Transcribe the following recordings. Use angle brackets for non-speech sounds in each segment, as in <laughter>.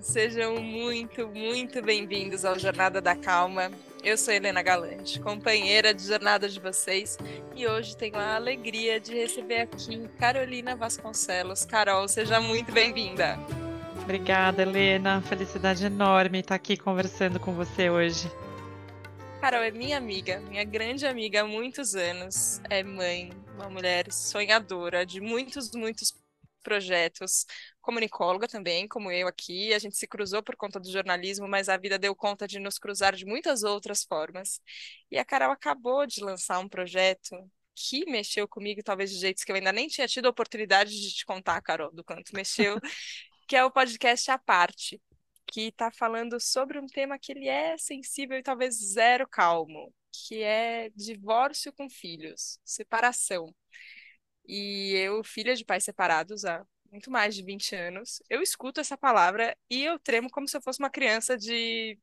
Olá, sejam muito, muito bem-vindos ao Jornada da Calma. Eu sou Helena Galante, companheira de jornada de vocês, e hoje tenho a alegria de receber aqui Carolina Vasconcelos. Carol, seja muito bem-vinda. Obrigada, Helena. Felicidade enorme estar aqui conversando com você hoje. Carol é minha amiga, minha grande amiga há muitos anos. É mãe, uma mulher sonhadora de muitos, muitos projetos, comunicóloga também, como eu aqui. A gente se cruzou por conta do jornalismo, mas a vida deu conta de nos cruzar de muitas outras formas. E a Carol acabou de lançar um projeto que mexeu comigo, talvez de jeitos que eu ainda nem tinha tido a oportunidade de te contar, Carol, do quanto mexeu, <laughs> que é o podcast A Parte, que está falando sobre um tema que ele é sensível e talvez zero calmo, que é divórcio com filhos, separação. E eu, filha de pais separados há muito mais de 20 anos, eu escuto essa palavra e eu tremo como se eu fosse uma criança de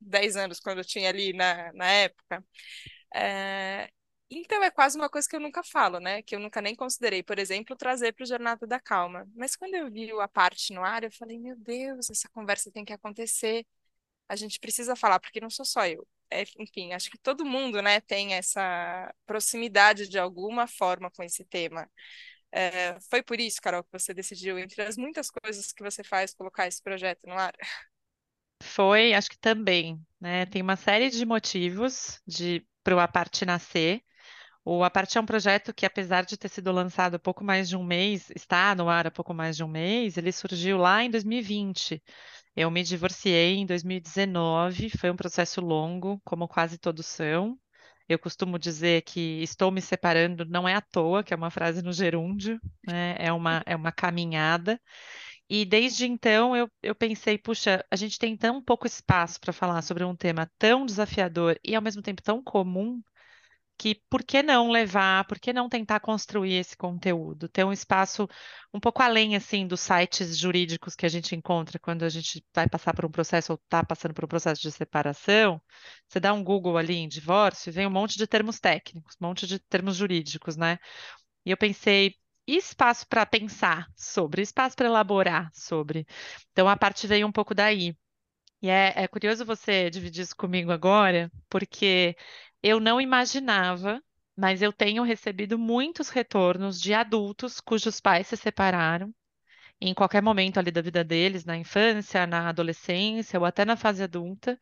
10 anos, quando eu tinha ali na, na época. É, então é quase uma coisa que eu nunca falo, né? Que eu nunca nem considerei, por exemplo, trazer para o Jornada da Calma. Mas quando eu vi a parte no ar, eu falei, meu Deus, essa conversa tem que acontecer. A gente precisa falar, porque não sou só eu enfim, acho que todo mundo, né, tem essa proximidade de alguma forma com esse tema. É, foi por isso, Carol, que você decidiu, entre as muitas coisas que você faz, colocar esse projeto no ar? Foi, acho que também, né? Tem uma série de motivos de para o Aparte nascer. O Aparte é um projeto que, apesar de ter sido lançado há pouco mais de um mês, está no ar há pouco mais de um mês, ele surgiu lá em 2020. Eu me divorciei em 2019, foi um processo longo, como quase todos são. Eu costumo dizer que estou me separando não é à toa, que é uma frase no gerúndio, né? É uma, <laughs> é uma caminhada. E desde então eu, eu pensei, puxa, a gente tem tão pouco espaço para falar sobre um tema tão desafiador e ao mesmo tempo tão comum que por que não levar, por que não tentar construir esse conteúdo, ter um espaço um pouco além assim dos sites jurídicos que a gente encontra quando a gente vai passar por um processo ou está passando por um processo de separação. Você dá um Google ali em divórcio e vem um monte de termos técnicos, um monte de termos jurídicos, né? E eu pensei, e espaço para pensar sobre, espaço para elaborar sobre. Então a parte veio um pouco daí. E é, é curioso você dividir isso comigo agora, porque eu não imaginava, mas eu tenho recebido muitos retornos de adultos cujos pais se separaram em qualquer momento ali da vida deles, na infância, na adolescência ou até na fase adulta,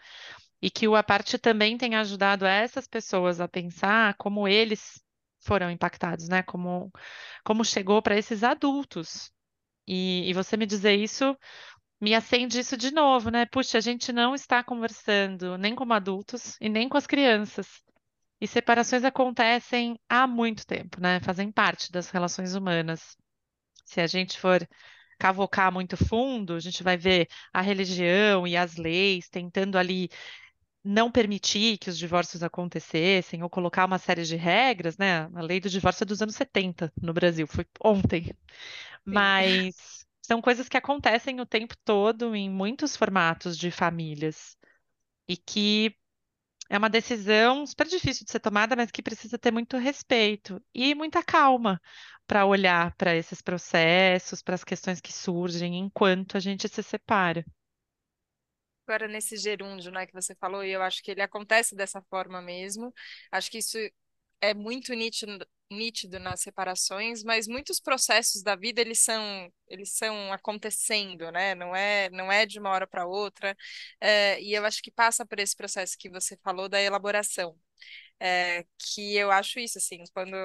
e que o Aparte também tem ajudado essas pessoas a pensar como eles foram impactados, né? Como, como chegou para esses adultos. E, e você me dizer isso me acende isso de novo, né? Puxa, a gente não está conversando nem como adultos e nem com as crianças. E separações acontecem há muito tempo, né? Fazem parte das relações humanas. Se a gente for cavocar muito fundo, a gente vai ver a religião e as leis tentando ali não permitir que os divórcios acontecessem ou colocar uma série de regras, né? A lei do divórcio é dos anos 70 no Brasil, foi ontem. Mas são coisas que acontecem o tempo todo em muitos formatos de famílias e que é uma decisão super difícil de ser tomada, mas que precisa ter muito respeito e muita calma para olhar para esses processos, para as questões que surgem enquanto a gente se separa. Agora, nesse gerúndio, né, que você falou, e eu acho que ele acontece dessa forma mesmo. Acho que isso é muito nítido, nítido nas separações, mas muitos processos da vida eles são eles são acontecendo, né? Não é não é de uma hora para outra. É, e eu acho que passa por esse processo que você falou da elaboração. É, que eu acho isso, assim, quando,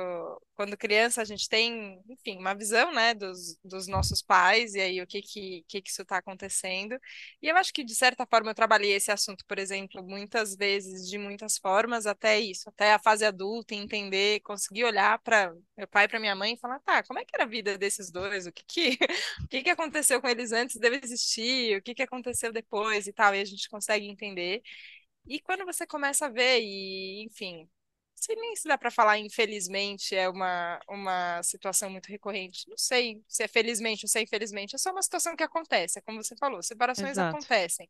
quando criança a gente tem, enfim, uma visão, né, dos, dos nossos pais e aí o que que, que, que isso está acontecendo. E eu acho que, de certa forma, eu trabalhei esse assunto, por exemplo, muitas vezes, de muitas formas, até isso, até a fase adulta, entender, conseguir olhar para meu pai e para minha mãe e falar, tá, como é que era a vida desses dois? O que que, <laughs> o que que aconteceu com eles antes de eu existir? O que que aconteceu depois e tal? E a gente consegue entender. E quando você começa a ver, e enfim, não sei nem se dá para falar infelizmente é uma, uma situação muito recorrente. Não sei se é felizmente ou se é infelizmente, é só uma situação que acontece, é como você falou, separações Exato. acontecem.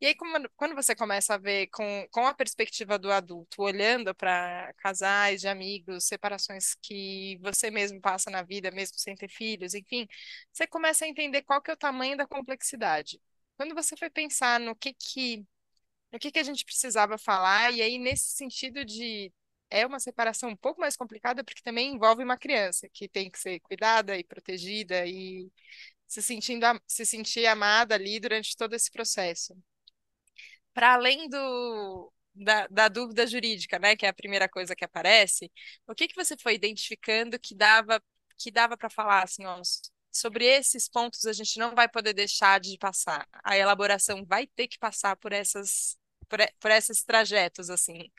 E aí, como, quando você começa a ver com, com a perspectiva do adulto, olhando para casais de amigos, separações que você mesmo passa na vida, mesmo sem ter filhos, enfim, você começa a entender qual que é o tamanho da complexidade quando você foi pensar no que que, no que que a gente precisava falar, e aí nesse sentido de é uma separação um pouco mais complicada, porque também envolve uma criança que tem que ser cuidada e protegida e se sentindo, se sentir amada ali durante todo esse processo. Para além do, da, da, dúvida jurídica, né, que é a primeira coisa que aparece, o que que você foi identificando que dava que dava para falar assim, ó, sobre esses pontos a gente não vai poder deixar de passar. A elaboração vai ter que passar por essas por, por esses trajetos assim.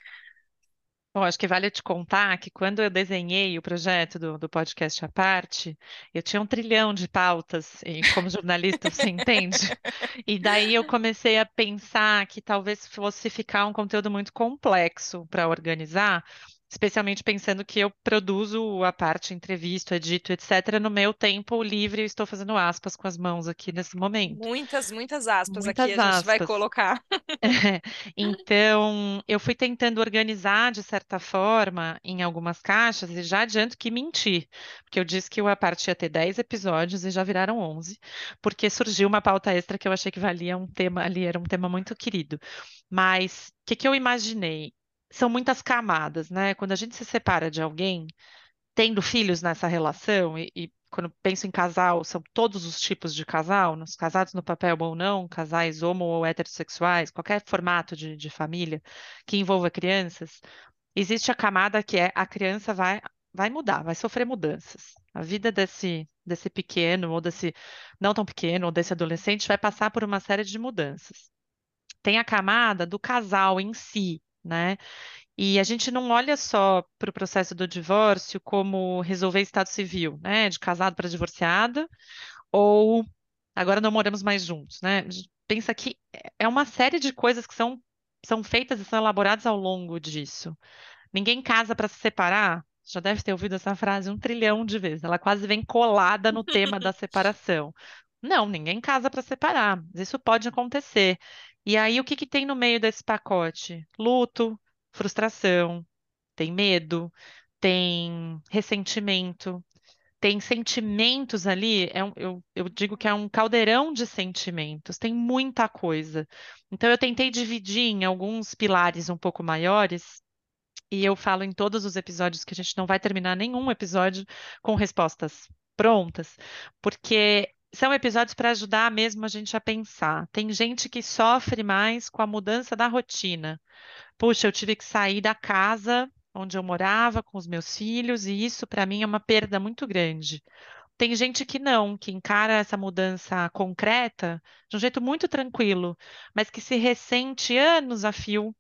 Bom, acho que vale te contar que quando eu desenhei o projeto do, do podcast à parte, eu tinha um trilhão de pautas, e como jornalista você entende? <laughs> E daí eu comecei a pensar que talvez fosse ficar um conteúdo muito complexo para organizar, especialmente pensando que eu produzo a parte, entrevisto, edito, etc., no meu tempo livre, eu estou fazendo aspas com as mãos aqui nesse momento. Muitas, muitas aspas muitas aqui a aspas. gente vai colocar. É, <laughs> então, eu fui tentando organizar de certa forma em algumas caixas e já adianto que menti, porque eu disse que a parte ia ter 10 episódios e já viraram 11, porque surgiu uma pauta extra que eu achei que valia um tema ali, era um tema muito querido. Mas o que, que eu imaginei? São muitas camadas, né? Quando a gente se separa de alguém, tendo filhos nessa relação, e, e quando penso em casal, são todos os tipos de casal, nos casados no papel ou não, casais homo ou heterossexuais, qualquer formato de, de família que envolva crianças, existe a camada que é a criança vai, vai mudar, vai sofrer mudanças. A vida desse, desse pequeno, ou desse não tão pequeno, ou desse adolescente, vai passar por uma série de mudanças. Tem a camada do casal em si, né? E a gente não olha só para o processo do divórcio como resolver estado civil, né? De casado para divorciada, ou agora não moramos mais juntos, né? A gente pensa que é uma série de coisas que são, são feitas e são elaboradas ao longo disso. Ninguém casa para se separar. Já deve ter ouvido essa frase um trilhão de vezes. Ela quase vem colada no tema da <laughs> separação. Não, ninguém casa para separar. Isso pode acontecer. E aí, o que que tem no meio desse pacote? Luto, frustração, tem medo, tem ressentimento, tem sentimentos ali. É um, eu, eu digo que é um caldeirão de sentimentos, tem muita coisa. Então, eu tentei dividir em alguns pilares um pouco maiores. E eu falo em todos os episódios que a gente não vai terminar nenhum episódio com respostas prontas, porque são episódios para ajudar mesmo a gente a pensar. Tem gente que sofre mais com a mudança da rotina. Puxa, eu tive que sair da casa onde eu morava com os meus filhos, e isso para mim é uma perda muito grande. Tem gente que não, que encara essa mudança concreta de um jeito muito tranquilo, mas que se ressente anos a fio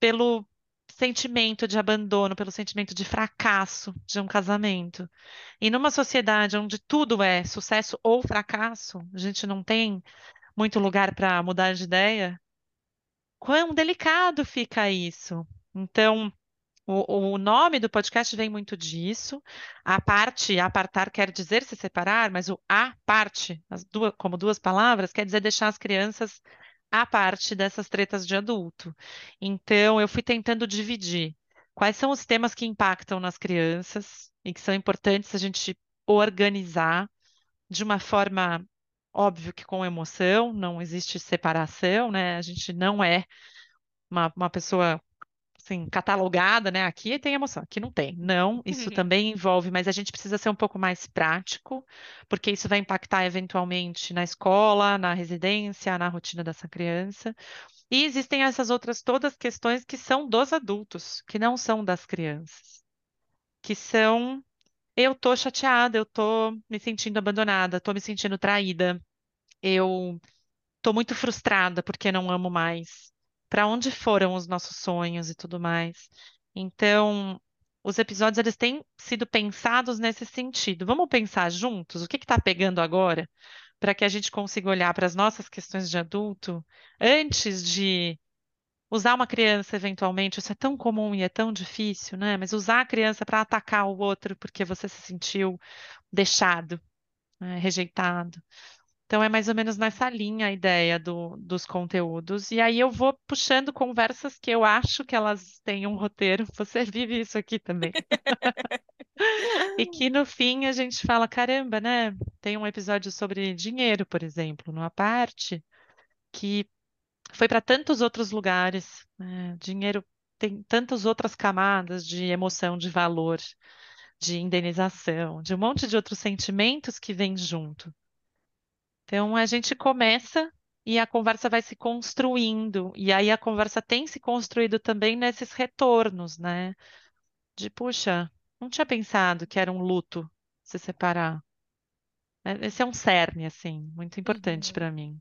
pelo sentimento de abandono, pelo sentimento de fracasso de um casamento. E numa sociedade onde tudo é sucesso ou fracasso, a gente não tem muito lugar para mudar de ideia, quão delicado fica isso. Então, o, o, nome do podcast vem muito disso. A parte, apartar quer dizer se separar, mas o a parte, duas, como duas palavras, quer dizer deixar as crianças a parte dessas tretas de adulto. Então, eu fui tentando dividir quais são os temas que impactam nas crianças e que são importantes a gente organizar de uma forma, óbvio que com emoção, não existe separação, né? A gente não é uma, uma pessoa assim, catalogada, né? Aqui tem emoção, aqui não tem. Não, isso uhum. também envolve, mas a gente precisa ser um pouco mais prático, porque isso vai impactar eventualmente na escola, na residência, na rotina dessa criança. E existem essas outras todas questões que são dos adultos, que não são das crianças, que são eu tô chateada, eu tô me sentindo abandonada, tô me sentindo traída, eu tô muito frustrada porque não amo mais para onde foram os nossos sonhos e tudo mais. Então, os episódios eles têm sido pensados nesse sentido. Vamos pensar juntos o que está pegando agora, para que a gente consiga olhar para as nossas questões de adulto antes de usar uma criança eventualmente. Isso é tão comum e é tão difícil, né? Mas usar a criança para atacar o outro porque você se sentiu deixado, né? rejeitado. Então, é mais ou menos nessa linha a ideia do, dos conteúdos. E aí eu vou puxando conversas que eu acho que elas têm um roteiro. <laughs> Você vive isso aqui também. e que no fim a gente fala: caramba, né? Tem um episódio sobre dinheiro, por exemplo, numa parte. que foi para tantos outros lugares. né? Dinheiro tem tantas outras camadas de emoção, de valor, de indenização, de um monte de outros sentimentos que vêm junto. Então a gente começa e a conversa vai se construindo, e aí a conversa tem se construído também nesses retornos, né? De, puxa, não tinha pensado que era um luto se separar. É, Esse é um cerne, assim, muito importante Uhum. para mim.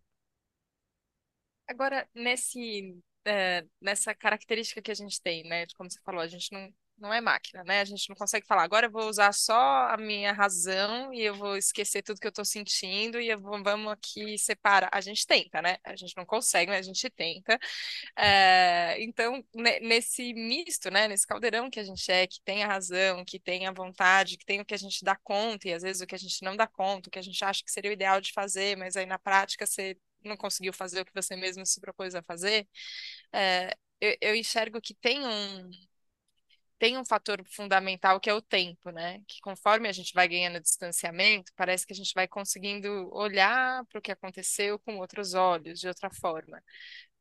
Agora, nesse, é, nessa característica que a gente tem, né? Como você falou, a gente não, não é máquina, né? A gente não consegue falar, agora eu vou usar só a minha razão e eu vou esquecer tudo que eu tô sentindo e vou, vamos aqui separar. A gente tenta, né? A gente não consegue, mas a gente tenta. É, então, ne- nesse misto, né? Nesse caldeirão que a gente é, que tem a razão, que tem a vontade, que tem o que a gente dá conta e às vezes o que a gente não dá conta, o que a gente acha que seria o ideal de fazer, mas aí na prática você não conseguiu fazer o que você mesmo se propôs a fazer, é, eu, eu enxergo que tem um, tem um fator fundamental que é o tempo, né? Que conforme a gente vai ganhando distanciamento, parece que a gente vai conseguindo olhar para o que aconteceu com outros olhos, de outra forma.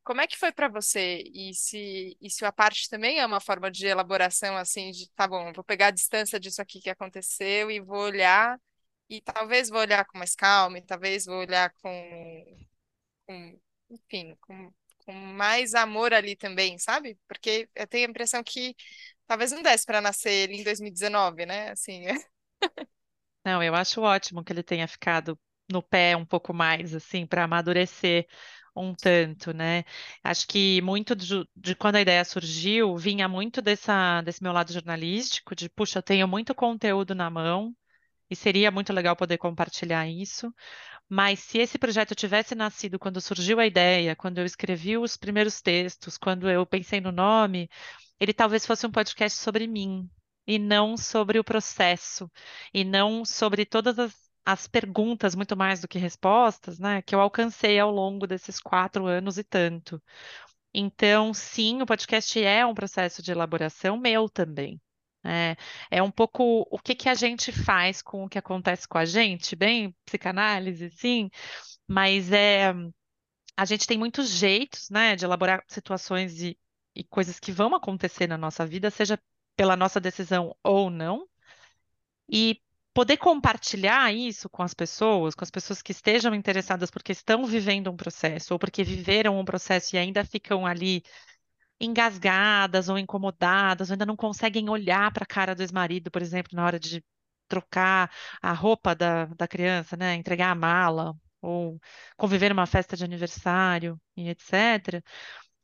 Como é que foi para você? E se, e se a parte também é uma forma de elaboração, assim, de, tá bom, vou pegar a distância disso aqui que aconteceu e vou olhar, e talvez vou olhar com mais calma, e talvez vou olhar com com, enfim, com, com mais amor ali também, sabe? Porque eu tenho a impressão que talvez não desse para nascer ele em 2019, né? Assim, <laughs> Não, eu acho ótimo que ele tenha ficado no pé um pouco mais, assim, para amadurecer um tanto, né? Acho que muito de, de quando a ideia surgiu, vinha muito dessa, desse meu lado jornalístico, de, puxa, eu tenho muito conteúdo na mão e seria muito legal poder compartilhar isso. Mas se esse projeto tivesse nascido quando surgiu a ideia, quando eu escrevi os primeiros textos, quando eu pensei no nome, ele talvez fosse um podcast sobre mim, e não sobre o processo, e não sobre todas as, as perguntas, muito mais do que respostas, né, que eu alcancei ao longo desses quatro anos e tanto. Então, sim, o podcast é um processo de elaboração meu também. É, é um pouco o que que a gente faz com o que acontece com a gente, bem psicanálise, sim, mas é a gente tem muitos jeitos, né, de elaborar situações e, e coisas que vão acontecer na nossa vida, seja pela nossa decisão ou não, e poder compartilhar isso com as pessoas, com as pessoas que estejam interessadas porque estão vivendo um processo ou porque viveram um processo e ainda ficam ali engasgadas ou incomodadas, ou ainda não conseguem olhar para a cara do ex-marido, por exemplo, na hora de trocar a roupa da, da criança, né? Entregar a mala, ou conviver numa festa de aniversário, e etc.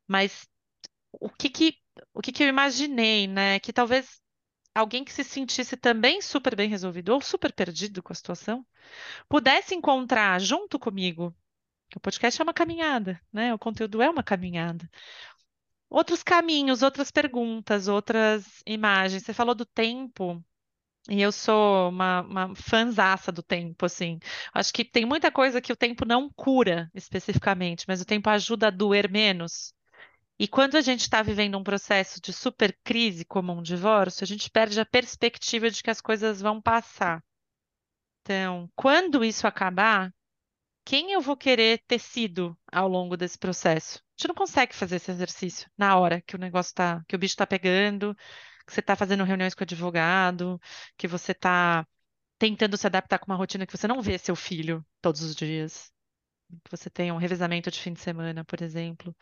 Mas o que que, o que que eu imaginei, né? Que talvez alguém que se sentisse também super bem resolvido ou super perdido com a situação, pudesse encontrar junto comigo. O podcast é uma caminhada, né? O conteúdo é uma caminhada outros caminhos, outras perguntas, outras imagens. Você falou do tempo, e eu sou uma, uma fanzaça do tempo, assim. Acho que tem muita coisa que o tempo não cura especificamente, mas o tempo ajuda a doer menos. E quando a gente está vivendo um processo de super crise, como um divórcio, a gente perde a perspectiva de que as coisas vão passar. Então, quando isso acabar, quem eu vou querer ter sido ao longo desse processo? A gente não consegue fazer esse exercício na hora que o negócio tá, que o bicho tá pegando, que você tá fazendo reuniões com o advogado, que você tá tentando se adaptar com uma rotina que você não vê seu filho todos os dias, que você tem um revezamento de fim de semana, por exemplo.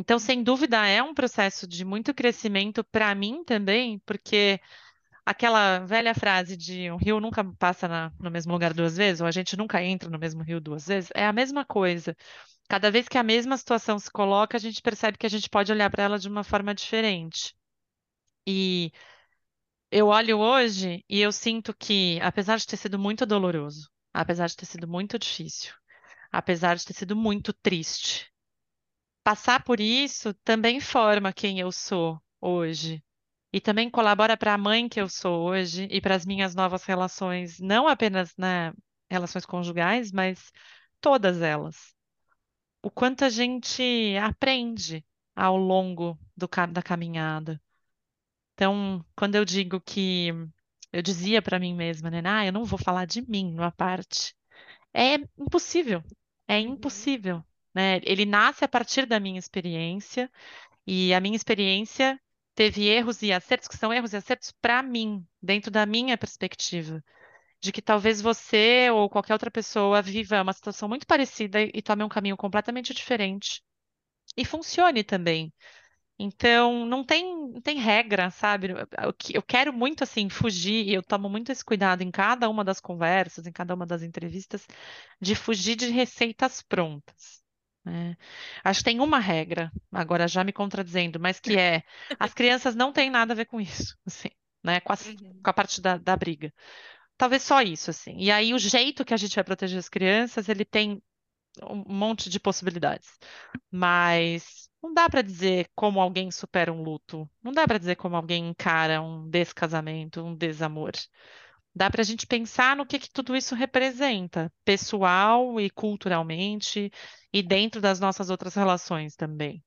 Então, sem dúvida, é um processo de muito crescimento para mim também, porque Aquela velha frase de um rio nunca passa na- no mesmo lugar duas vezes, ou a gente nunca entra no mesmo rio duas vezes, é a mesma coisa. Cada vez que a mesma situação se coloca, a gente percebe que a gente pode olhar para ela de uma forma diferente. E eu olho hoje e eu sinto que, apesar de ter sido muito doloroso, apesar de ter sido muito difícil, apesar de ter sido muito triste, passar por isso também forma quem eu sou hoje. E também colabora para a mãe que eu sou hoje e para as minhas novas relações, não apenas, né, relações conjugais, mas todas elas. O quanto a gente aprende ao longo do, da caminhada. Então, quando eu digo que eu dizia para mim mesma, né, ah, eu não vou falar de mim numa parte, é impossível. É Uhum. impossível. Né? Ele nasce a partir da minha experiência e a minha experiência teve erros e acertos que são erros e acertos para mim, dentro da minha perspectiva, de que talvez você ou qualquer outra pessoa viva uma situação muito parecida e tome um caminho completamente diferente e funcione também. Então, não tem, não tem regra, sabe? Eu, eu quero muito, assim, fugir, e eu tomo muito esse cuidado em cada uma das conversas, em cada uma das entrevistas, de fugir de receitas prontas. Né? Acho que tem uma regra, agora já me contradizendo, mas que é, <laughs> as crianças não têm nada a ver com isso, <laughs> assim, né? Com, as- Uhum. com a parte da, da briga. Talvez só isso, assim. E aí, o jeito que a gente vai proteger as crianças, ele tem um monte de possibilidades. Mas não dá para dizer como alguém supera um luto. Não dá para dizer como alguém encara um descasamento, um desamor. Dá para a gente pensar no que que tudo isso representa, pessoal e culturalmente, e dentro das nossas outras relações também.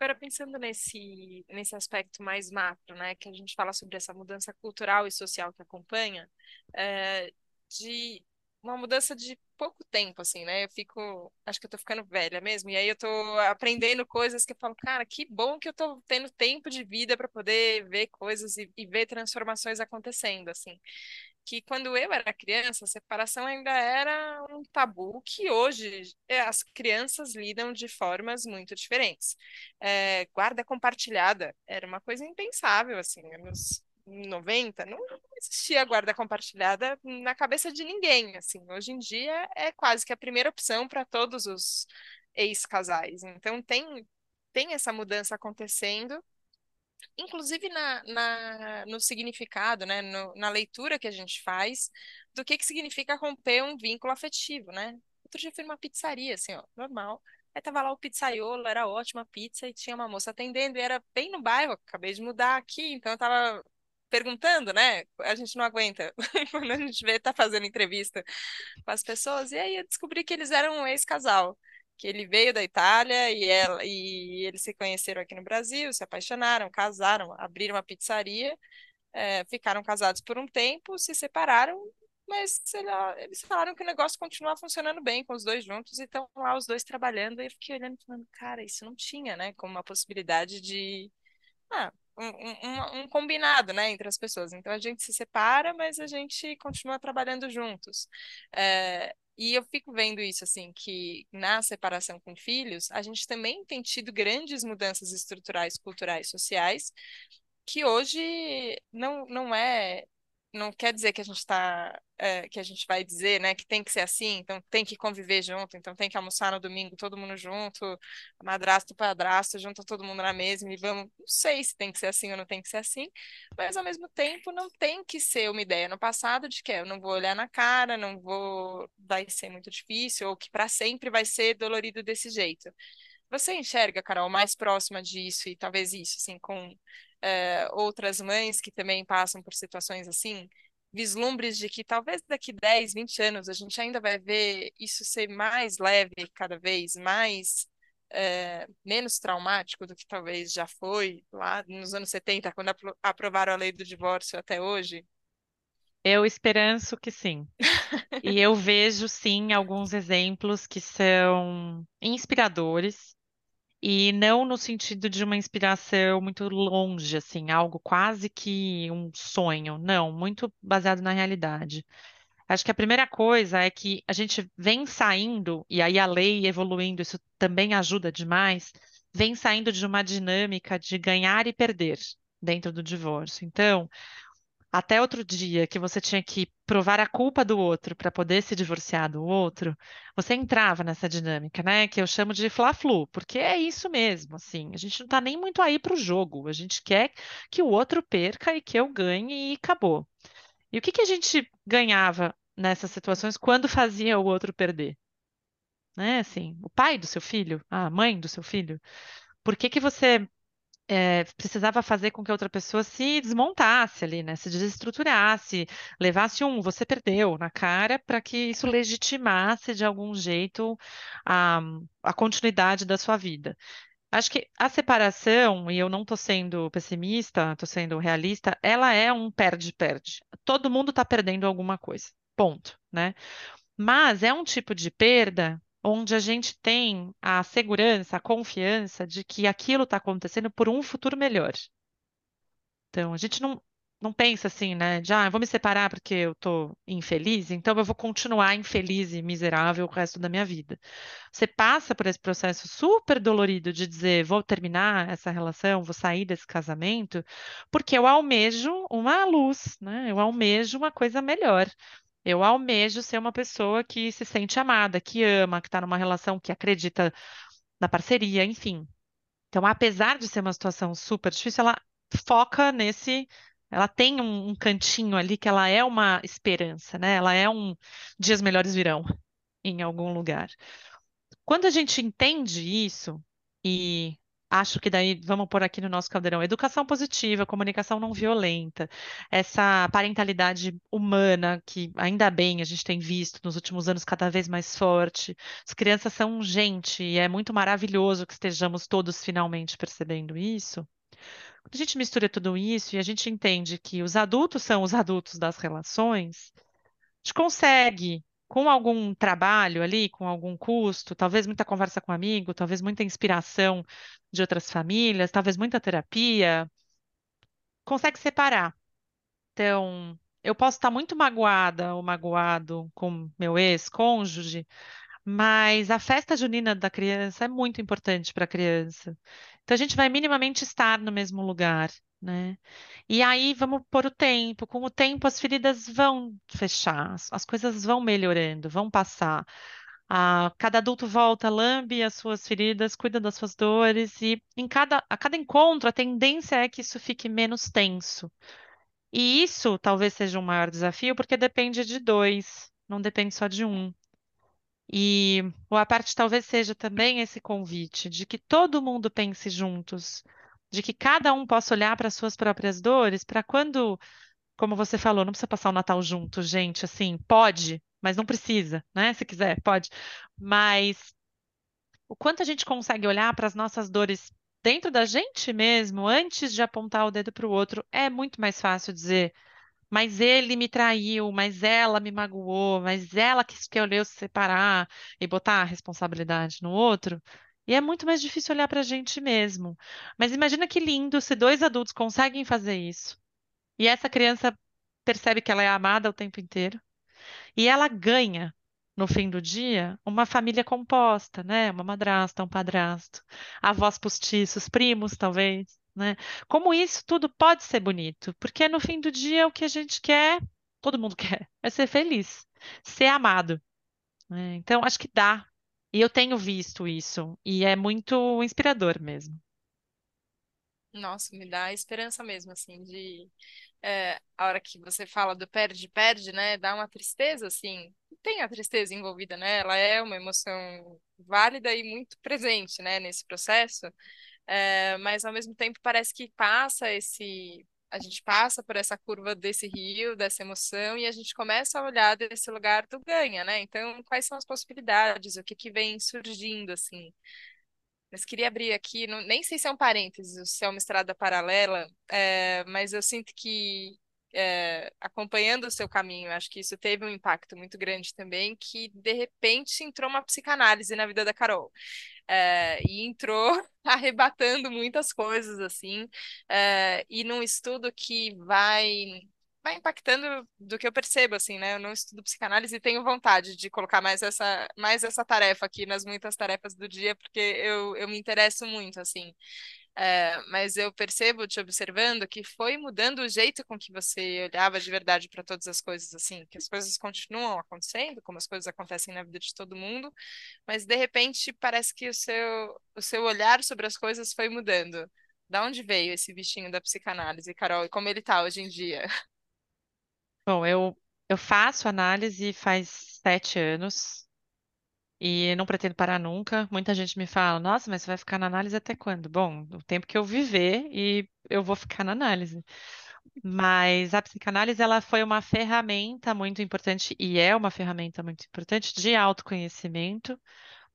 Agora, pensando nesse, nesse aspecto mais macro, né, que a gente fala sobre essa mudança cultural e social que acompanha, é, de uma mudança de pouco tempo, assim, né? Eu fico, acho que eu tô ficando velha mesmo, e aí eu tô aprendendo coisas que eu falo, cara, que bom que eu tô tendo tempo de vida para poder ver coisas e, e ver transformações acontecendo, assim que quando eu era criança, a separação ainda era um tabu que hoje é, as crianças lidam de formas muito diferentes. É, guarda compartilhada era uma coisa impensável, assim, nos 90, não existia guarda compartilhada na cabeça de ninguém, assim. Hoje em dia é quase que a primeira opção para todos os ex-casais. Então tem tem essa mudança acontecendo inclusive na, na- no significado, né, no- na leitura que a gente faz do que que significa romper um vínculo afetivo, né? Outro dia fui numa pizzaria, assim, ó, normal. Aí tava lá o pizzaiolo, era ótima pizza e tinha uma moça atendendo e era bem no bairro, acabei de mudar aqui, então eu tava perguntando, né? A gente não aguenta <laughs> quando a gente vê tá fazendo entrevista com as pessoas e aí eu descobri que eles eram um ex-casal que ele veio da Itália e, ela, e eles se conheceram aqui no Brasil, se apaixonaram, casaram, abriram uma pizzaria, é, ficaram casados por um tempo, se separaram, mas lá, eles falaram que o negócio continua funcionando bem com os dois juntos e estão lá os dois trabalhando. E eu fiquei olhando e falando, cara, isso não tinha, né, como uma possibilidade de. Ah, um, um, um combinado, né, entre as pessoas. Então a gente se separa, mas a gente continua trabalhando juntos. É, e eu fico vendo isso, assim, que na separação com filhos, a gente também tem tido grandes mudanças estruturais, culturais, sociais, que hoje não, não é, não quer dizer que a gente está, que a gente vai dizer, né, que tem que ser assim, então tem que conviver junto, então tem que almoçar no domingo todo mundo junto, madrasto, padrasto, junta todo mundo na mesa e vamos, não sei se tem que ser assim ou não tem que ser assim, mas ao mesmo tempo não tem que ser uma ideia no passado de que eu não vou olhar na cara, não vou, vai ser muito difícil, ou que para sempre vai ser dolorido desse jeito. Você enxerga, Carol, mais próxima disso e talvez isso, assim, com eh, outras mães que também passam por situações assim? Vislumbres de que talvez daqui 10, 20 anos a gente ainda vai ver isso ser mais leve cada vez, mais eh, menos traumático do que talvez já foi lá nos anos 70, quando apro- aprovaram a lei do divórcio até hoje? Eu esperanço que sim. E eu <laughs> vejo, sim, alguns exemplos que são inspiradores. E não no sentido de uma inspiração muito longe, assim, algo quase que um sonho. Não, muito baseado na realidade. Acho que a primeira coisa é que a gente vem saindo, e aí a lei evoluindo, isso também ajuda demais, vem saindo de uma dinâmica de ganhar e perder dentro do divórcio. Então, até outro dia que você tinha que provar a culpa do outro para poder se divorciar do outro, você entrava nessa dinâmica, né? Que eu chamo de fla-flu, porque é isso mesmo, assim. A gente não tá nem muito aí pro jogo. A gente quer que o outro perca e que eu ganhe e acabou. E o que que a gente ganhava nessas situações quando fazia o outro perder? Né? Assim, o pai do seu filho, a mãe do seu filho. Por que que você é, precisava fazer com que outra pessoa se desmontasse ali, né? Se desestruturasse, levasse um você perdeu na cara para que isso legitimasse de algum jeito a, a continuidade da sua vida. Acho que a separação, e eu não estou sendo pessimista, estou sendo realista, ela é um perde-perde. Todo mundo está perdendo alguma coisa. Ponto, né? Mas é um tipo de perda onde a gente tem a segurança, a confiança de que aquilo está acontecendo por um futuro melhor. Então, a gente não, não pensa assim, né? De, ah, eu vou me separar porque eu tô infeliz, então eu vou continuar infeliz e miserável o resto da minha vida. Você passa por esse processo super dolorido de dizer, vou terminar essa relação, vou sair desse casamento, porque eu almejo uma luz, né? Eu almejo uma coisa melhor. Eu almejo ser uma pessoa que se sente amada, que ama, que está numa relação que acredita na parceria, enfim. Então, apesar de ser uma situação super difícil, ela foca nesse. Ela tem um, um cantinho ali que ela é uma esperança, né? Ela é um dias melhores virão em algum lugar. Quando a gente entende isso e Acho que daí vamos pôr aqui no nosso caldeirão educação positiva, comunicação não violenta, essa parentalidade humana que ainda bem a gente tem visto nos últimos anos cada vez mais forte. As crianças são gente e é muito maravilhoso que estejamos todos finalmente percebendo isso. Quando a gente mistura tudo isso e a gente entende que os adultos são os adultos das relações, a gente consegue com algum trabalho ali, com algum custo, talvez muita conversa com amigo, talvez muita inspiração de outras famílias, talvez muita terapia, consegue separar. Então, eu posso estar muito magoada ou magoado com meu ex-cônjuge, mas a festa junina da criança é muito importante para a criança. Então, a gente vai minimamente estar no mesmo lugar né? E aí vamos por o tempo. Com o tempo, as feridas vão fechar, as, as coisas vão melhorando, vão passar. Ah, cada adulto volta, lambe as suas feridas, cuida das suas dores, e em cada, a cada encontro, a tendência é que isso fique menos tenso. E isso talvez seja um maior desafio, porque depende de dois, não depende só de um. E a parte talvez seja também esse convite de que todo mundo pense juntos de que cada um possa olhar para as suas próprias dores, para quando, como você falou, não precisa passar o Natal junto, gente, assim, pode, mas não precisa, né? Se quiser, pode. Mas o quanto a gente consegue olhar para as nossas dores dentro da gente mesmo, antes de apontar o dedo para o outro, é muito mais fácil dizer, mas ele me traiu, mas ela me magoou, mas ela que escolheu se separar e botar a responsabilidade no outro, e é muito mais difícil olhar para a gente mesmo. Mas imagina que lindo se dois adultos conseguem fazer isso. E essa criança percebe que ela é amada o tempo inteiro. E ela ganha, no fim do dia, uma família composta, né? Uma madrasta, um padrasto, avós postiços, primos, talvez, né? Como isso tudo pode ser bonito, porque no fim do dia o que a gente quer, todo mundo <laughs> quer, é ser feliz, ser amado. né? Então, acho que dá e eu tenho visto isso, e é muito inspirador mesmo. Nossa, me dá esperança mesmo, assim, de é, a hora que você fala do perde-perde, né? Dá uma tristeza, assim. Tem a tristeza envolvida, né? Ela é uma emoção válida e muito presente, né, nesse processo. É, mas ao mesmo tempo parece que passa esse a gente passa por essa curva desse rio, dessa emoção, e a gente começa a olhar desse lugar do ganha, né? Então, quais são as possibilidades? O que que vem surgindo, assim? Mas queria abrir aqui, não, nem sei se é um parênteses, se é uma estrada paralela, é, mas eu sinto que é, acompanhando o seu caminho, acho que isso teve um impacto muito grande também, que de repente entrou uma psicanálise na vida da Carol. É, e entrou <laughs> arrebatando muitas coisas, assim, é, e num estudo que vai vai impactando do que eu percebo, assim, né? Eu não estudo psicanálise e tenho vontade de colocar mais essa, mais essa tarefa aqui nas muitas tarefas do dia, porque eu, eu me interesso muito, assim. É, mas eu percebo, te observando, que foi mudando o jeito com que você olhava de verdade para todas as coisas, assim, que as coisas continuam acontecendo, como as coisas acontecem na vida de todo mundo, mas de repente parece que o seu, o seu olhar sobre as coisas foi mudando. Da onde veio esse bichinho da psicanálise, Carol, e como ele está hoje em dia? Bom, eu, eu faço análise faz sete anos. E não pretendo parar nunca. Muita gente me fala, nossa, mas você vai ficar na análise até quando? Bom, o tempo que eu viver e eu vou ficar na análise. Mas a psicanálise, ela foi uma ferramenta muito importante e é uma ferramenta muito importante de autoconhecimento.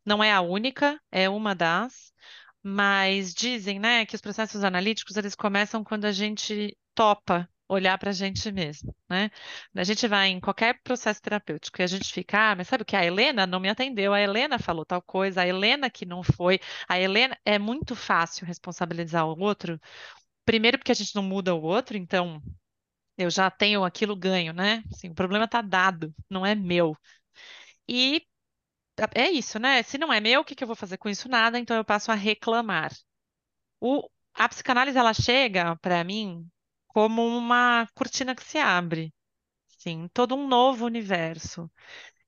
Não é a única, é uma das, mas dizem, né, que os processos analíticos, eles começam quando a gente topa olhar para a gente mesmo, né? A gente vai em qualquer processo terapêutico e a gente fica, ah, mas sabe o que? A Helena não me atendeu, a Helena falou tal coisa, a Helena que não foi, a Helena. É muito fácil responsabilizar o outro. Primeiro, porque a gente não muda o outro, então eu já tenho aquilo ganho, né? Assim, o problema está dado, não é meu. E é isso, né? Se não é meu, o que que eu vou fazer com isso? Nada, então eu passo a reclamar. O, a psicanálise, ela chega para mim como uma cortina que se abre, sim, todo um novo universo.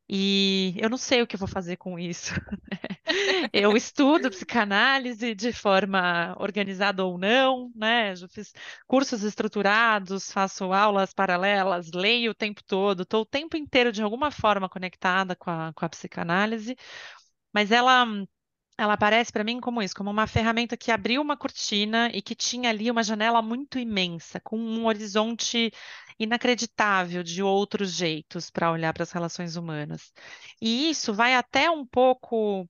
E eu não sei o que vou fazer com isso. <laughs> Eu estudo psicanálise de forma organizada ou não, né? Já fiz cursos estruturados, faço aulas paralelas, leio o tempo todo, estou o tempo inteiro de alguma forma conectada com a, com a psicanálise, mas ela ela aparece para mim como isso, como uma ferramenta que abriu uma cortina e que tinha ali uma janela muito imensa, com um horizonte inacreditável de outros jeitos para olhar para as relações humanas. E isso vai até um pouco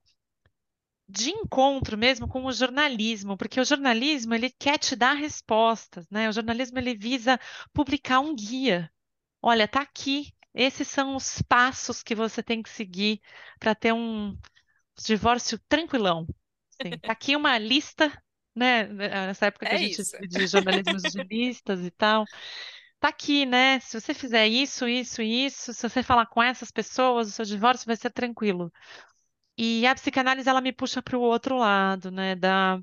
de encontro mesmo com o jornalismo, porque o jornalismo ele quer te dar respostas, né? O jornalismo ele visa publicar um guia. Olha, tá aqui. Esses são os passos que você tem que seguir para ter um divórcio tranquilão. Sim, tá aqui uma lista, né? Nessa época que É a gente isso. de jornalismo de listas e tal. Tá aqui, né? Se você fizer isso, isso e isso, se você falar com essas pessoas, o seu divórcio vai ser tranquilo. E a psicanálise ela me puxa para o outro lado, né? Da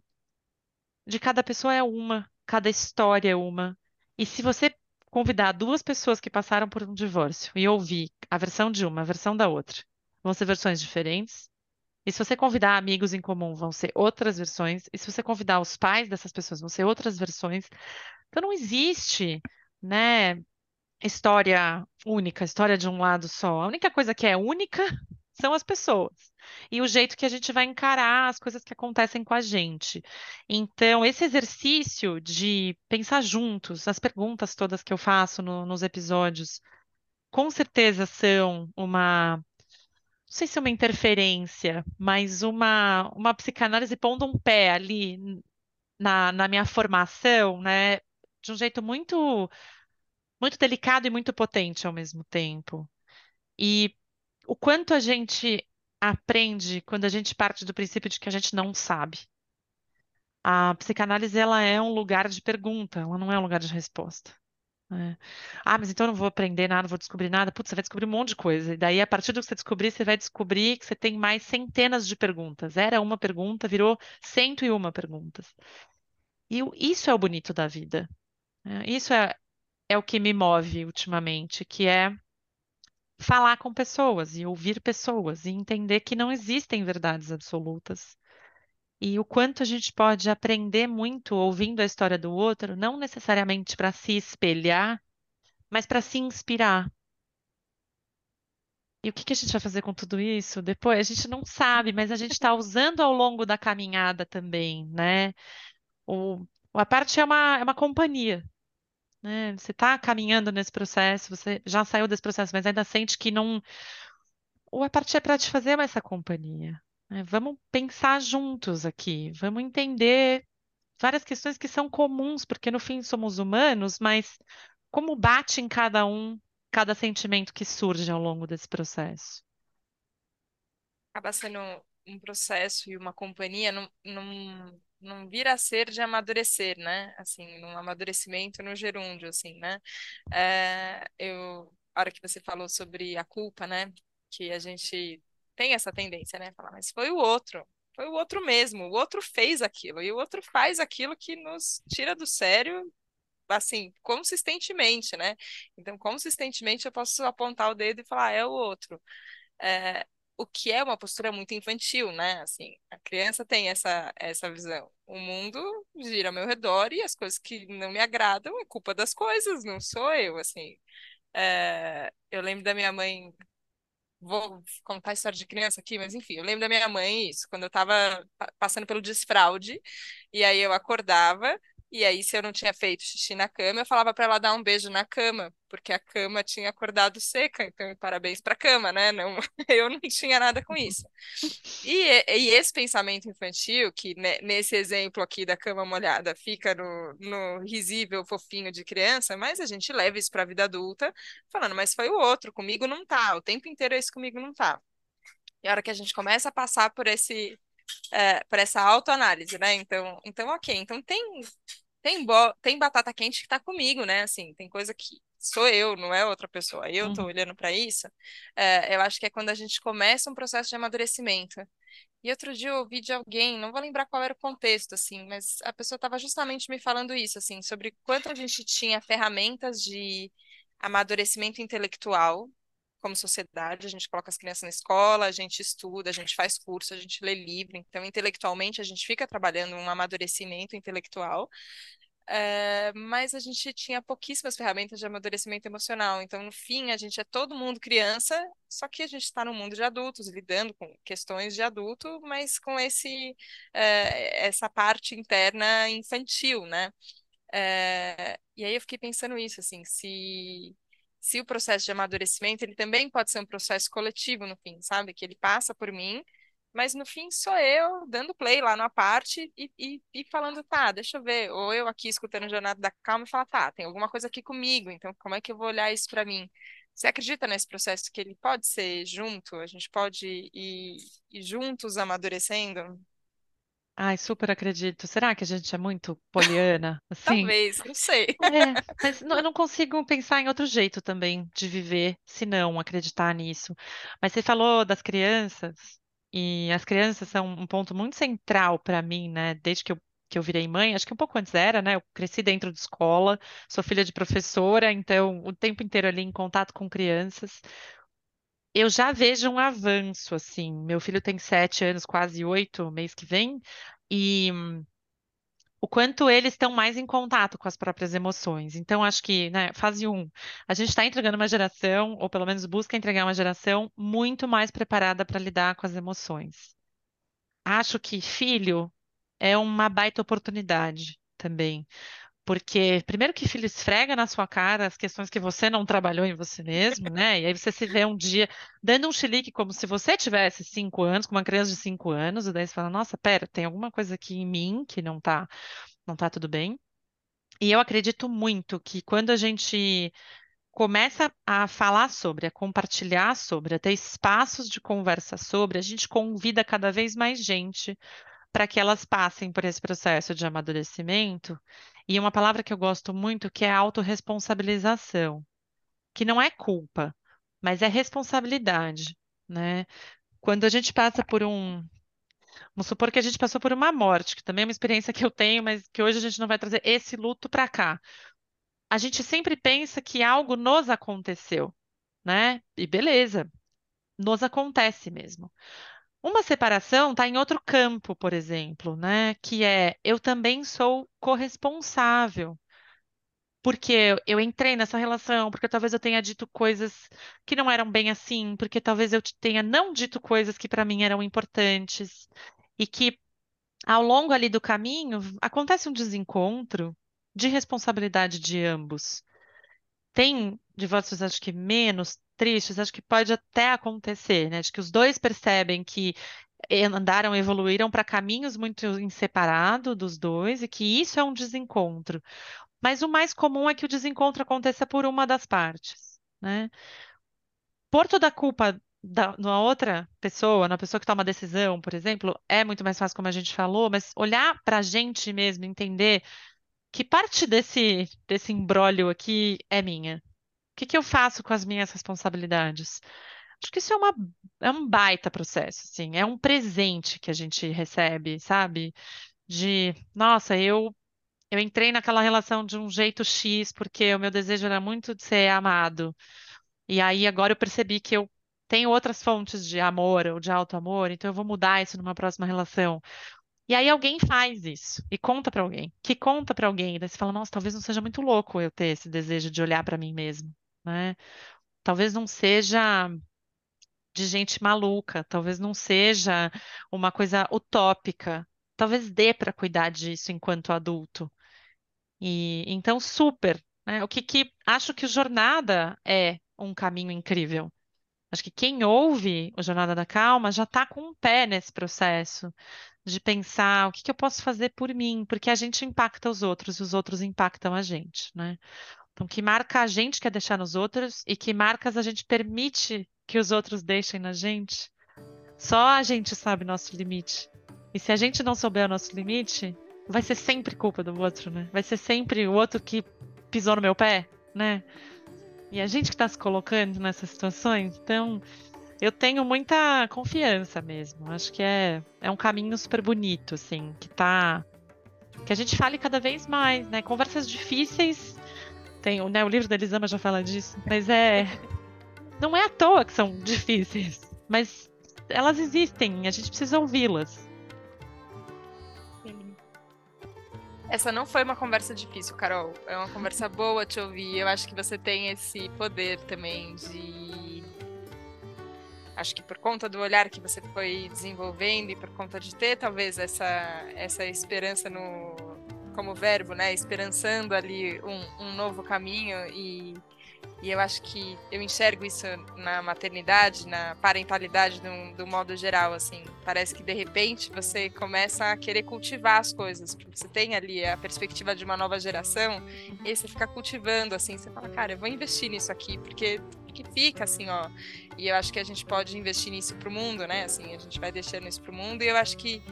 de cada pessoa é uma, cada história é uma. E se você convidar duas pessoas que passaram por um divórcio e ouvir a versão de uma, a versão da outra, vão ser versões diferentes. E se você convidar amigos em comum, vão ser outras versões. E se você convidar os pais dessas pessoas, vão ser outras versões. Então não existe, né, história única, história de um lado só. A única coisa que é única <laughs> são as pessoas e o jeito que a gente vai encarar as coisas que acontecem com a gente. Então, esse exercício de pensar juntos, as perguntas todas que eu faço no- nos episódios, com certeza são uma, não sei se é uma interferência, mas uma, uma psicanálise pondo um pé ali na, na minha formação, né? De um jeito muito, muito delicado e muito potente ao mesmo tempo. E o quanto a gente aprende quando a gente parte do princípio de que a gente não sabe. A psicanálise ela é um lugar de pergunta, ela não é um lugar de resposta. Né? Ah, mas então eu não vou aprender nada, não vou descobrir nada. Putz, você vai descobrir um monte de coisa. E daí, a partir do que você descobrir, você vai descobrir que você tem mais centenas de perguntas. Era uma pergunta, virou cento e uma perguntas. E isso é o bonito da vida. né? Isso é, é o que me move ultimamente, que é falar com pessoas e ouvir pessoas e entender que não existem verdades absolutas. E o quanto a gente pode aprender muito ouvindo a história do outro, não necessariamente para se espelhar, mas para se inspirar. E o que a gente vai fazer com tudo isso depois? A gente não sabe, mas a gente está usando ao longo da caminhada também, né? O, a parte é uma, é uma companhia, né? Você está caminhando nesse processo, você já saiu desse processo, mas ainda sente que não Ou a parte é para te fazer essa companhia. Né? Vamos pensar juntos aqui, vamos entender várias questões que são comuns, porque no fim somos humanos, mas como bate em cada um, cada sentimento que surge ao longo desse processo. Acaba sendo um processo e uma companhia, não, não, não vira a ser de amadurecer, né? Assim, num amadurecimento no gerúndio, assim, né? É, eu, a hora que você falou sobre a culpa, né? Que a gente tem essa tendência, né? Falar, mas foi o outro. Foi o outro mesmo, o outro fez aquilo, e o outro faz aquilo que nos tira do sério assim, consistentemente, né? Então, consistentemente eu posso apontar o dedo e falar, ah, é o outro. É, o que é uma postura muito infantil, né? Assim, a criança tem essa, essa visão. O mundo gira ao meu redor e as coisas que não me agradam é culpa das coisas, não sou eu, assim. É, eu lembro da minha mãe, vou contar a história de criança aqui, mas enfim, eu lembro da minha mãe isso, quando eu tava pa- passando pelo desfraude, e aí eu acordava E aí, se eu não tinha feito xixi na cama, eu falava para ela dar um beijo na cama, porque a cama tinha acordado seca. Então, parabéns para a cama, né? Não, <laughs> eu não tinha nada com isso. E, e esse pensamento infantil, que né, nesse exemplo aqui da cama molhada fica no, no risível fofinho de criança, mas a gente leva isso para a vida adulta, falando, mas foi o outro, comigo não tá, o tempo inteiro esse comigo não tá. E a hora que a gente começa a passar por esse, é, por essa autoanálise, né? Então, então, ok, então tem tem, bo tem batata quente que tá comigo, né? Assim, tem coisa que sou eu, não é outra pessoa. Eu tô Uhum. olhando para isso. É, eu acho que é quando a gente começa um processo de amadurecimento. E outro dia eu ouvi de alguém, não vou lembrar qual era o contexto, assim, mas a pessoa estava justamente me falando isso, assim, sobre quanto a gente tinha ferramentas de amadurecimento intelectual como sociedade, a gente coloca as crianças na escola, a gente estuda, a gente faz curso, a gente lê livro, então intelectualmente a gente fica trabalhando um amadurecimento intelectual, é, mas a gente tinha pouquíssimas ferramentas de amadurecimento emocional. Então, no fim, a gente é todo mundo criança, só que a gente está no mundo de adultos, lidando com questões de adulto, mas com esse, é, essa parte interna infantil, né? É, e aí eu fiquei pensando isso, assim, se, se o processo de amadurecimento, ele também pode ser um processo coletivo, no fim, sabe? Que ele passa por mim, mas no fim sou eu dando play lá na parte e, e, e falando, tá, deixa eu ver. Ou eu aqui escutando o Jornada da Calma e falar, tá, tem alguma coisa aqui comigo, então como é que eu vou olhar isso para mim? Você acredita nesse processo que ele pode ser junto? A gente pode ir, ir juntos amadurecendo? Ai, super acredito. Será que a gente é muito poliana? <laughs> Assim, Talvez, não sei. é, mas não- eu não consigo pensar em outro jeito também de viver, se não acreditar nisso. Mas você falou das crianças, e as crianças são um ponto muito central para mim, né? Desde que eu, que eu virei mãe, acho que um pouco antes era, né? Eu cresci dentro de escola, sou filha de professora, então o tempo inteiro ali em contato com crianças. Eu já vejo um avanço, assim. Meu filho tem sete anos, quase oito, mês que vem, e o quanto eles estão mais em contato com as próprias emoções. Então, acho que, né, fase um, a gente está entregando uma geração, ou pelo menos busca entregar uma geração muito mais preparada para lidar com as emoções. Acho que filho é uma baita oportunidade também. Porque, primeiro que filho esfrega na sua cara as questões que você não trabalhou em você mesmo, né? E aí você se vê um dia dando um chilique como se você tivesse cinco anos, com uma criança de cinco anos, e daí você fala, nossa, pera, tem alguma coisa aqui em mim que não tá, não tá tudo bem. E eu acredito muito que quando a gente começa a falar sobre, a compartilhar sobre, a ter espaços de conversa sobre, a gente convida cada vez mais gente para que elas passem por esse processo de amadurecimento. E uma palavra que eu gosto muito que é autorresponsabilização, que não é culpa, mas é responsabilidade, né? Quando a gente passa por um, vamos supor que a gente passou por uma morte, que também é uma experiência que eu tenho, mas que hoje a gente não vai trazer esse luto para cá. A gente sempre pensa que algo nos aconteceu, né? E beleza, nos acontece mesmo. Uma separação está em outro campo, por exemplo, né? Que é eu também sou corresponsável, porque eu entrei nessa relação, porque talvez eu tenha dito coisas que não eram bem assim, porque talvez eu te- tenha não dito coisas que para mim eram importantes, e que ao longo ali do caminho acontece um desencontro de responsabilidade de ambos. Tem divórcios, acho que menos tristes, acho que pode até acontecer, né? De que os dois percebem que andaram, evoluíram para caminhos muito inseparados dos dois e que isso é um desencontro. Mas o mais comum é que o desencontro aconteça por uma das partes, né? Por toda a culpa da, na outra pessoa, na pessoa que toma decisão, por exemplo, é muito mais fácil, como a gente falou, mas olhar para a gente mesmo, entender que parte desse, desse imbróglio aqui é minha. O que que eu faço com as minhas responsabilidades? Acho que isso é uma, é um baita processo, assim, é um presente que a gente recebe, sabe? De, nossa, eu eu entrei naquela relação de um jeito X porque o meu desejo era muito de ser amado. E aí agora eu percebi que eu tenho outras fontes de amor ou de auto-amor, então eu vou mudar isso numa próxima relação. E aí alguém faz isso e conta pra alguém, que conta pra alguém, daí você fala, nossa, talvez não seja muito louco eu ter esse desejo de olhar pra mim mesmo, né? Talvez não seja de gente maluca, talvez não seja uma coisa utópica. Talvez dê pra cuidar disso enquanto adulto. E então super, né? O que, que acho que o Jornada é um caminho incrível. Acho que quem ouve o Jornada da Calma já está com um pé nesse processo de pensar o que, que eu posso fazer por mim, porque a gente impacta os outros e os outros impactam a gente, né? Então, que marca a gente quer deixar nos outros e que marcas a gente permite que os outros deixem na gente. Só a gente sabe nosso limite. E se a gente não souber o nosso limite, vai ser sempre culpa do outro, né? Vai ser sempre o outro que pisou no meu pé, né? E a gente que está se colocando nessas situações, então eu tenho muita confiança mesmo. Acho que é, é um caminho super bonito, assim, que tá. Que a gente fale cada vez mais, né? Conversas difíceis. Tem, né, o livro da Elisama já fala disso, mas é. Não é à toa que são difíceis, mas elas existem, a gente precisa ouvi-las. Essa não foi uma conversa difícil, Carol. É uma conversa boa te ouvir. Eu acho que você tem esse poder também de. Acho que por conta do olhar que você foi desenvolvendo e por conta de ter talvez essa, essa esperança no como verbo, né? Esperançando ali um, um novo caminho e e eu acho que eu enxergo isso na maternidade, na parentalidade do, do, modo geral, assim. Parece que de repente você começa a querer cultivar as coisas, porque você tem ali a perspectiva de uma nova geração, e você fica cultivando, assim, você fala, cara, eu vou investir nisso aqui, porque que fica assim, ó. E eu acho que a gente pode investir nisso pro mundo, né? Assim, a gente vai deixando isso pro mundo, e eu acho que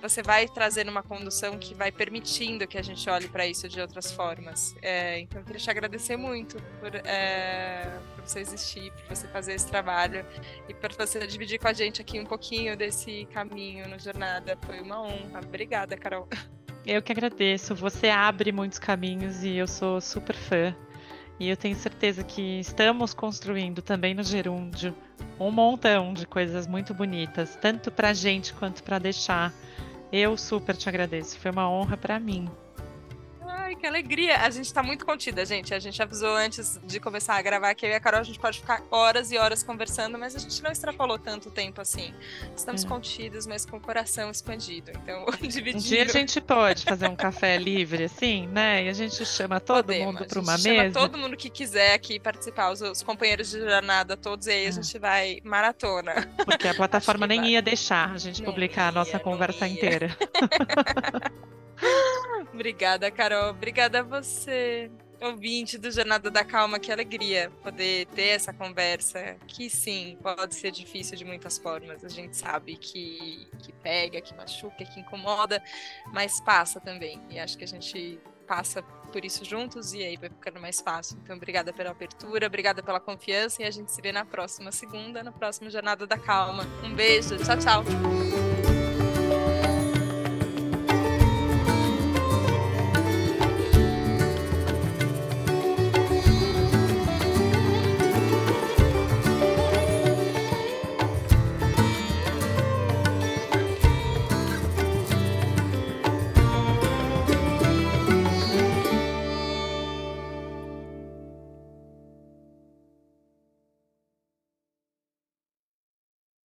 você vai trazendo uma condução que vai permitindo que a gente olhe para isso de outras formas. É, então, eu queria te agradecer muito por, é, por você existir, por você fazer esse trabalho e por você dividir com a gente aqui um pouquinho desse caminho no Jornada. Foi uma honra. Obrigada, Carol. Eu que agradeço. Você abre muitos caminhos e eu sou super fã. E eu tenho certeza que estamos construindo também no Gerúndio um montão de coisas muito bonitas, tanto para a gente quanto para deixar eu super te agradeço. Foi uma honra para mim. Ai, que alegria. A gente tá muito contida, gente. A gente avisou antes de começar a gravar que eu e a Carol a gente pode ficar horas e horas conversando, mas a gente não extrapolou tanto tempo assim. Estamos é. contidos, mas com o coração expandido. Então, <laughs> dividindo. Um dia a gente pode fazer um café livre, assim, né? E a gente chama todo Podemos. mundo para uma chama mesa. todo mundo que quiser aqui participar, os, os companheiros de jornada todos, e aí a é. gente vai maratona. Porque a <laughs> plataforma nem vai. ia deixar a gente não publicar ia, a nossa conversa inteira. <laughs> <gasps> Obrigada, Carol. Obrigada a você, ouvinte do Jornada da Calma. Que alegria poder ter essa conversa. Que sim, pode ser difícil de muitas formas. A gente sabe que, que pega, que machuca, que incomoda, mas passa também. E acho que a gente passa por isso juntos e aí vai ficando mais fácil. Então, obrigada pela abertura, obrigada pela confiança e a gente se vê na próxima segunda, na próxima Jornada da Calma. Um beijo, tchau, tchau.